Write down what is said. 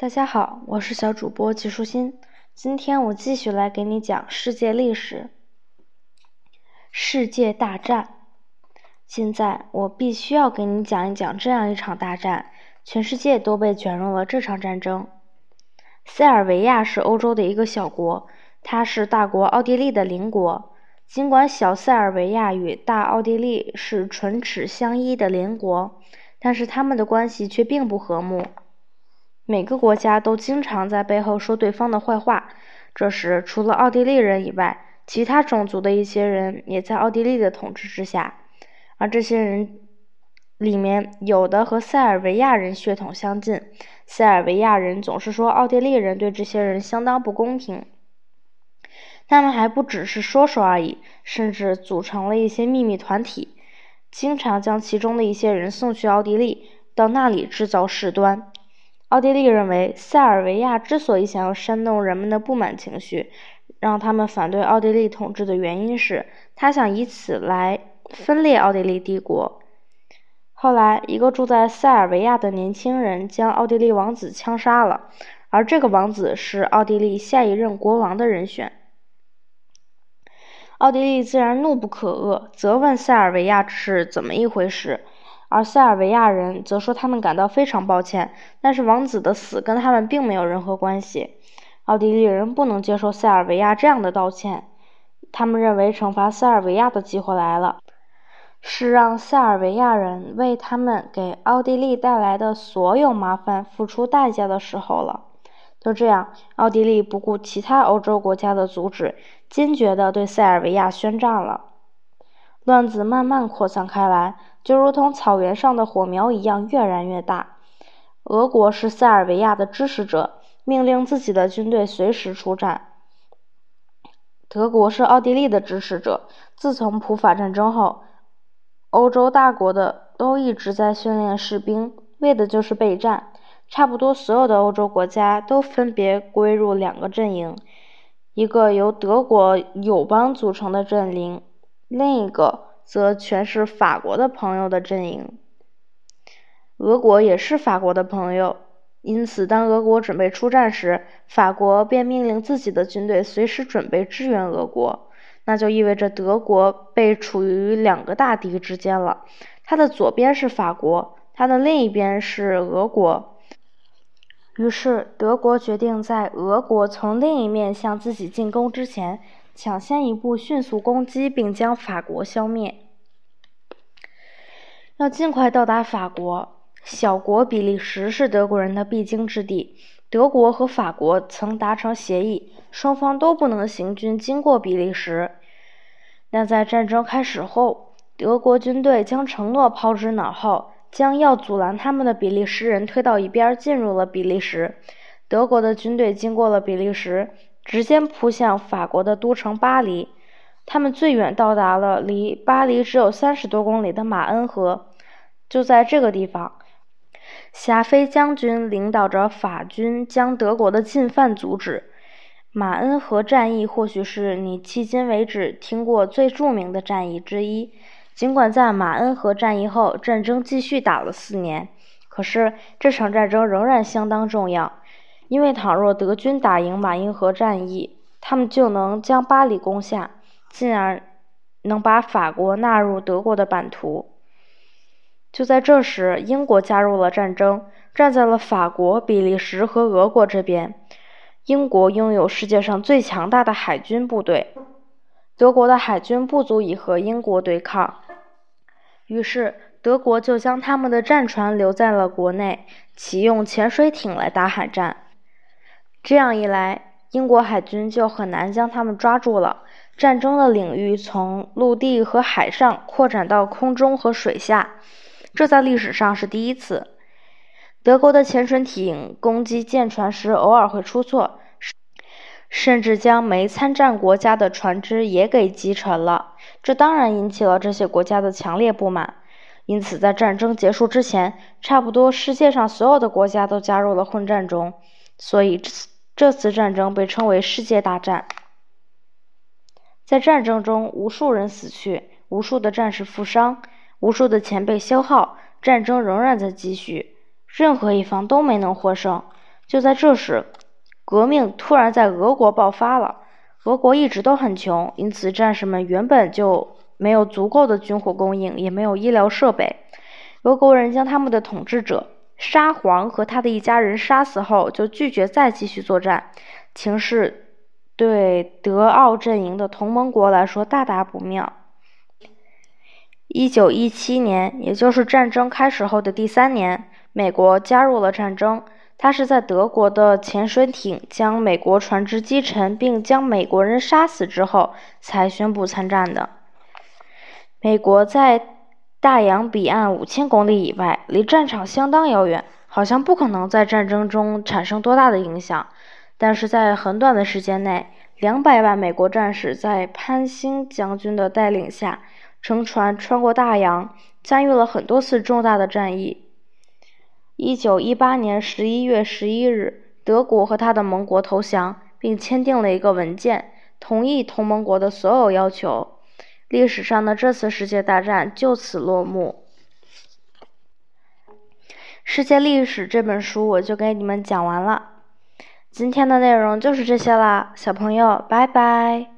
大家好，我是小主播季舒心。今天我继续来给你讲世界历史。世界大战。现在我必须要给你讲一讲这样一场大战，全世界都被卷入了这场战争。塞尔维亚是欧洲的一个小国，它是大国奥地利的邻国。尽管小塞尔维亚与大奥地利是唇齿相依的邻国，但是他们的关系却并不和睦。每个国家都经常在背后说对方的坏话。这时，除了奥地利人以外，其他种族的一些人也在奥地利的统治之下。而这些人里面，有的和塞尔维亚人血统相近。塞尔维亚人总是说奥地利人对这些人相当不公平。他们还不只是说说而已，甚至组成了一些秘密团体，经常将其中的一些人送去奥地利，到那里制造事端。奥地利认为，塞尔维亚之所以想要煽动人们的不满情绪，让他们反对奥地利统治的原因是，他想以此来分裂奥地利帝国。后来，一个住在塞尔维亚的年轻人将奥地利王子枪杀了，而这个王子是奥地利下一任国王的人选。奥地利自然怒不可遏，责问塞尔维亚是怎么一回事。而塞尔维亚人则说他们感到非常抱歉，但是王子的死跟他们并没有任何关系。奥地利人不能接受塞尔维亚这样的道歉，他们认为惩罚塞尔维亚的机会来了，是让塞尔维亚人为他们给奥地利带来的所有麻烦付出代价的时候了。就这样，奥地利不顾其他欧洲国家的阻止，坚决地对塞尔维亚宣战了。乱子慢慢扩散开来。就如同草原上的火苗一样，越燃越大。俄国是塞尔维亚的支持者，命令自己的军队随时出战。德国是奥地利的支持者。自从普法战争后，欧洲大国的都一直在训练士兵，为的就是备战。差不多所有的欧洲国家都分别归入两个阵营：一个由德国友邦组成的阵营，另一个。则全是法国的朋友的阵营。俄国也是法国的朋友，因此当俄国准备出战时，法国便命令自己的军队随时准备支援俄国。那就意味着德国被处于两个大敌之间了。它的左边是法国，它的另一边是俄国。于是德国决定在俄国从另一面向自己进攻之前。抢先一步，迅速攻击并将法国消灭。要尽快到达法国。小国比利时是德国人的必经之地。德国和法国曾达成协议，双方都不能行军经过比利时。但在战争开始后，德国军队将承诺抛之脑后，将要阻拦他们的比利时人推到一边，进入了比利时。德国的军队经过了比利时。直接扑向法国的都城巴黎，他们最远到达了离巴黎只有三十多公里的马恩河。就在这个地方，霞飞将军领导着法军将德国的进犯阻止。马恩河战役或许是你迄今为止听过最著名的战役之一。尽管在马恩河战役后，战争继续打了四年，可是这场战争仍然相当重要。因为倘若德军打赢马恩河战役，他们就能将巴黎攻下，进而能把法国纳入德国的版图。就在这时，英国加入了战争，站在了法国、比利时和俄国这边。英国拥有世界上最强大的海军部队，德国的海军不足以和英国对抗，于是德国就将他们的战船留在了国内，启用潜水艇来打海战。这样一来，英国海军就很难将他们抓住了。战争的领域从陆地和海上扩展到空中和水下，这在历史上是第一次。德国的潜水艇攻击舰船时偶尔会出错，甚至将没参战国家的船只也给击沉了。这当然引起了这些国家的强烈不满。因此，在战争结束之前，差不多世界上所有的国家都加入了混战中。所以这次。战争被称为世界大战。在战争中，无数人死去，无数的战士负伤，无数的钱被消耗，战争仍然在继续，任何一方都没能获胜。就在这时，革命突然在俄国爆发了。俄国一直都很穷，因此战士们原本就没有足够的军火供应，也没有医疗设备。俄国人将他们的统治者沙皇和他的一家人杀死后，就拒绝再继续作战。情势对德奥阵营的同盟国来说大大不妙。一九一七年，也就是战争开始后的第三年，美国加入了战争。他是在德国的潜水艇将美国船只击沉并将美国人杀死之后，才宣布参战的。美国在大洋彼岸五千公里以外，离战场相当遥远，好像不可能在战争中产生多大的影响。但是在很短的时间内，两百万美国战士在潘兴将军的带领下，乘船穿过大洋，参与了很多次重大的战役。一九一八年十一月十一日，德国和他的盟国投降，并签订了一个文件，同意同盟国的所有要求。历史上的这次世界大战就此落幕。世界历史这本书我就给你们讲完了，今天的内容就是这些啦，小朋友，拜拜。